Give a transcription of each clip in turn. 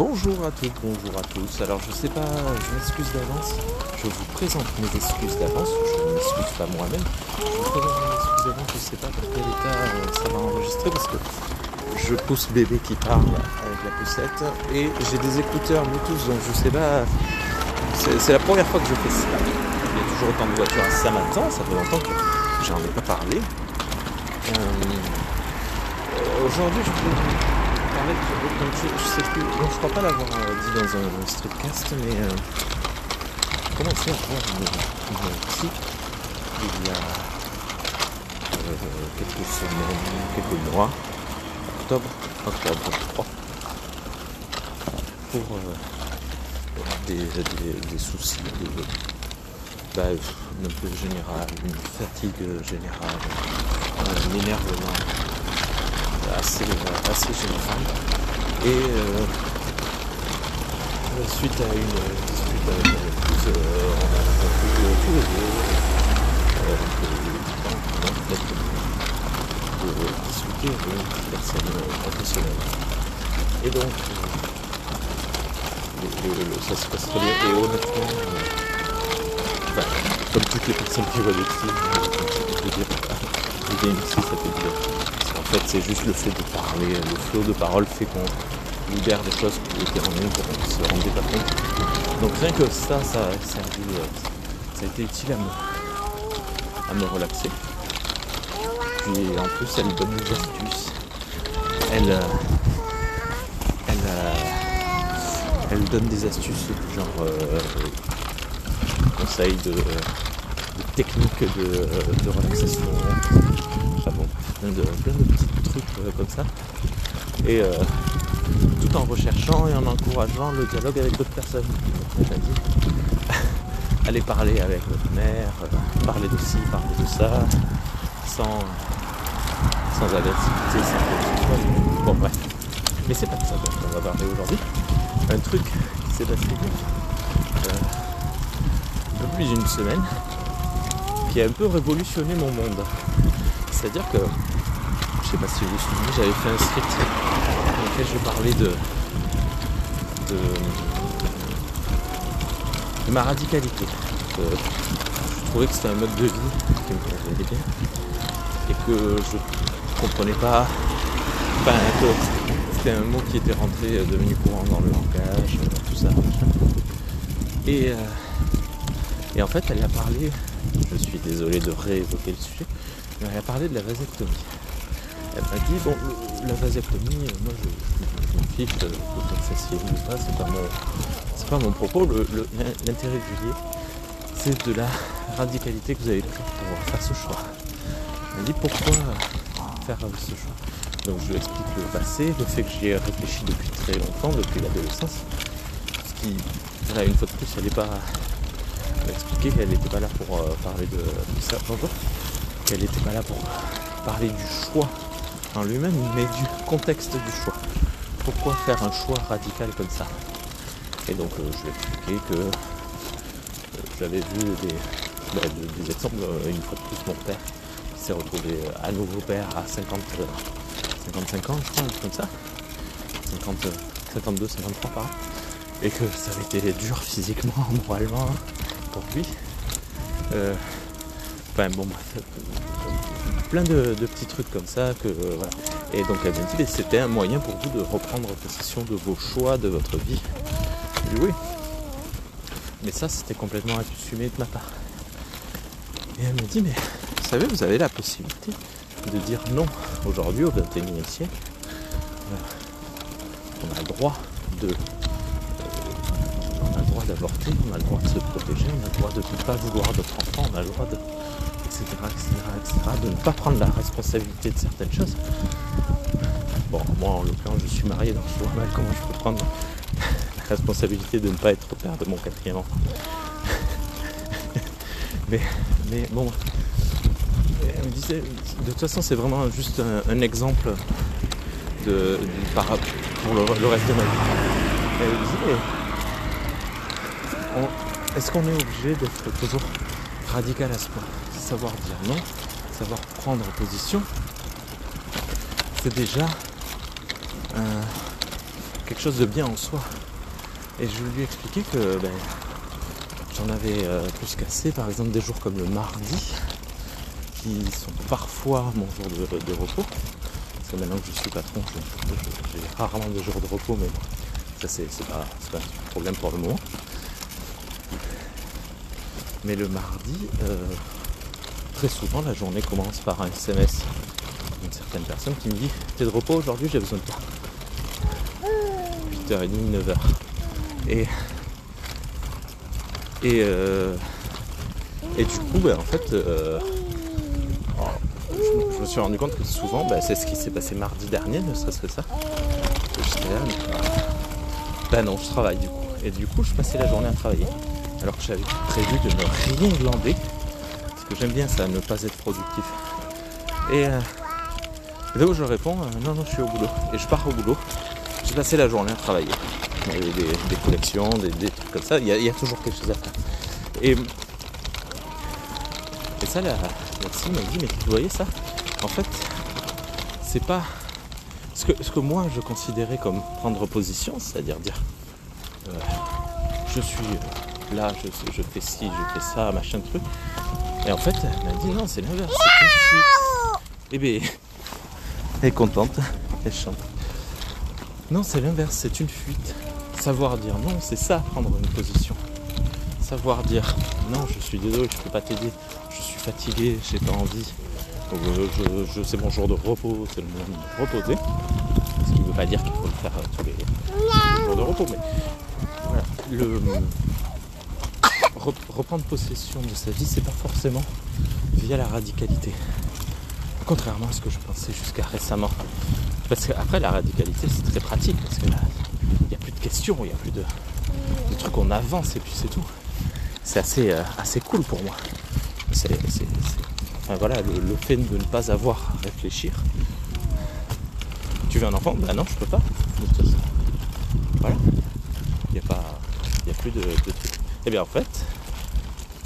Bonjour à toutes, bonjour à tous. Alors je sais pas, je m'excuse d'avance. Je vous présente mes excuses d'avance. Je ne m'excuse pas moi-même. Je vous présente mes excuses d'avance. Je sais pas dans quel état euh, ça va enregistrer parce que je pousse bébé qui parle avec la poussette et j'ai des écouteurs Bluetooth donc je sais pas. C'est la première fois que je fais ça. Il y a toujours autant de voitures à Saint-Martin, ça fait longtemps que j'en ai pas parlé. Euh, euh, Aujourd'hui je peux je, je sais plus, je crois pas l'avoir euh, dit dans un streetcast, mais euh, j'ai commencé à voir une, il y a euh, quelques semaines, quelques mois, octobre, octobre pour euh, des, des, des soucis de bah, un peu général, une fatigue générale, un énervement assez, assez général. Et euh, suite à une dispute avec mon épouse, euh, on a euh, tous les deux euh, de discuter avec une personne euh, professionnelle. Et donc, euh, ça se passe très bien. Et honnêtement, euh, comme toutes les personnes qui voient des euh, je veux dire, psy, ça fait. Fait, c'est juste le fait de parler, le flot de parole fait qu'on libère des choses qui étaient en nous pour qu'on se rendait pas compte. Donc rien que ça, ça a servi, euh, ça a été utile à me, à me relaxer. Puis en plus, elle donne des astuces. Elle, euh, elle, euh, elle donne des astuces genre conseils de, techniques de, de relaxation. Enfin bon, plein de, plein de petits trucs euh, comme ça. Et euh, tout en recherchant et en encourageant le dialogue avec d'autres personnes. Allez parler avec votre mère, euh, parler de ci, parler de ça, sans, sans agressivité, sans. Bon bref. Mais c'est pas de ça dont on va parler aujourd'hui. Un truc qui s'est passé euh, un peu plus d'une semaine, qui a un peu révolutionné mon monde. C'est-à-dire que, je sais pas si vous vous souvenez, j'avais fait un script dans lequel je parlais de, de, de ma radicalité. Que je trouvais que c'était un mode de vie qui me convenait bien et que je comprenais pas, enfin c'était un mot qui était rentré, euh, devenu courant dans le langage, euh, tout ça. Et, euh, et en fait, elle a parlé, je suis désolé de réévoquer le sujet, mais elle a parlé de la vasectomie. Elle m'a dit, bon, la vasectomie, euh, moi je, m'en fiche de, de que ça s'y ou pas, c'est pas mon, pas mon propos. L'intérêt que dis, c'est de la radicalité que vous avez prise pour faire ce choix. Elle m'a dit pourquoi faire euh, ce choix? Donc je lui explique le passé, le fait que j'y ai réfléchi depuis très longtemps, depuis l'adolescence. Ce qui, là, une fois de plus, elle n'est pas m'expliquer qu'elle n'était pas là pour euh, parler de, ça. Qu'elle n'était pas là pour parler du choix en lui-même, mais du contexte du choix. Pourquoi faire un choix radical comme ça? Et donc euh, je lui ai expliqué que euh, j'avais vu des, bah, exemples, une fois de plus mon père s'est retrouvé à nouveau père à 50, euh, 55 ans, je crois, comme ça. 50, euh, 52, 53 par là. Et que ça avait été dur physiquement, moralement pour lui. Euh, Enfin bon plein de, petits trucs comme ça que euh, voilà. Et donc elle m'a dit c'était un moyen pour vous de reprendre possession de vos choix, de votre vie. Oui. Mais ça c'était complètement assumé de ma part. Et elle me dit mais vous savez vous avez la possibilité de dire non aujourd'hui au 21e siècle. Euh, on a le droit de d'avorter, on a le droit de se protéger, on a le droit de ne pas vouloir d'autres enfants, on a le droit de. etc. etc. etc. de ne pas prendre la responsabilité de certaines choses. Bon, moi en l'occurrence je suis marié donc je vois mal comment je peux prendre la responsabilité de ne pas être père de mon quatrième enfant. mais, mais bon. Elle me disait, de toute façon c'est vraiment juste un, exemple de, de- pour le, reste de ma vie. Est-ce qu'on est obligé d'être toujours radical à ce point? Savoir dire non, savoir prendre position, c'est déjà euh, quelque chose de bien en soi. Et je lui ai expliqué que ben, j'en avais euh, plus cassé, par exemple des jours comme le mardi, qui sont parfois mon jour de, repos. Parce que maintenant que je suis patron, j'ai rarement de jours de repos, mais ça c'est pas, pas, un problème pour le moment. Mais le mardi, euh, très souvent la journée commence par un SMS d'une certaine personne qui me dit T'es de repos aujourd'hui, j'ai besoin de toi. 8h30, 9h. Et, et, euh, et du coup, ben, en fait, euh, je, me suis rendu compte que souvent, ben, c'est ce qui s'est passé mardi dernier, ne serait-ce que ça. ben non, je travaille du coup. Et du coup, je passais la journée à travailler. Alors que j'avais prévu de ne rien glander. Parce que j'aime bien ça, ne pas être productif. Et euh, là où je réponds, non, non, je suis au boulot. Et je pars au boulot. J'ai passé la journée à travailler des, collections, des, trucs comme ça. Il y, a, toujours quelque chose à faire. Et, ça, la, la m'a dit, mais vous voyez ça? En fait, c'est pas ce que, ce que moi je considérais comme prendre position, c'est-à-dire dire, euh, je suis euh, là, je, fais ci, je fais ça, machin truc. Et en fait, elle m'a dit non, c'est l'inverse. Et eh bien, elle est contente, elle chante. Non, c'est l'inverse, c'est une fuite. Savoir dire non, c'est ça, prendre une position. Savoir dire non, je suis désolé, je peux pas t'aider, je suis fatigué, j'ai pas envie. Euh, je, c'est mon jour de repos, c'est le moment de reposer. Ce qui ne veut pas dire qu'il faut le faire euh, tous les, jours de repos, mais voilà, le, reprendre possession de sa vie, c'est pas forcément via la radicalité. Contrairement à ce que je pensais jusqu'à récemment. Parce qu'après, la radicalité, c'est très pratique. Parce que là, questions, il n'y a plus de, trucs, on avance et puis c'est tout. C'est assez, euh, assez cool pour moi. Enfin, voilà, le, fait de ne pas avoir à réfléchir. Tu veux un enfant? Ben non, je peux pas. Voilà. Il n'y a. Il a plus de, trucs. Eh bien en fait,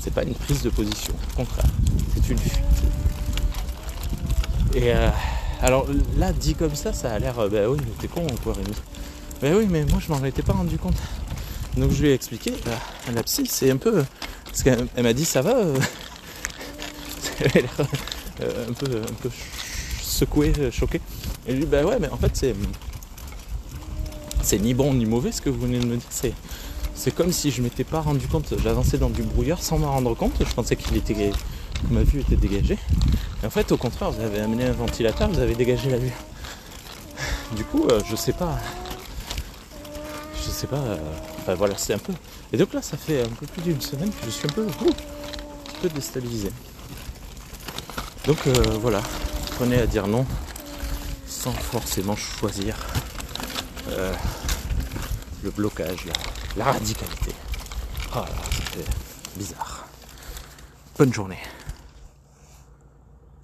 c'est pas une prise de position. Au contraire, c'est une fuite. Et euh, alors là, dit comme ça, ça a l'air. Euh, ben oui, mais t'es con quoi, Rémi mais oui, mais moi je m'en étais pas rendu compte. Donc je lui ai expliqué à la psy, c'est un peu. Parce qu'elle m'a dit ça va. Euh, elle a euh, un peu, un peu secouée, choquée. Et lui, bah ouais, mais en fait c'est. C'est ni bon ni mauvais ce que vous venez de me dire. C'est, c'est comme si je m'étais pas rendu compte. J'avançais dans du brouillard sans m'en rendre compte. Je pensais qu'il était. que ma vue était dégagée. Et en fait, au contraire, vous avez amené un ventilateur, vous avez dégagé la vue. Du coup, euh, je sais pas je sais pas. Euh, enfin voilà, c'est un peu. Et donc là, ça fait un peu plus d'une semaine que je suis un peu, un peu déstabilisé. Donc euh, voilà, prenez à dire non sans forcément choisir euh, le blocage, la, radicalité. Oh, bizarre. Bonne journée.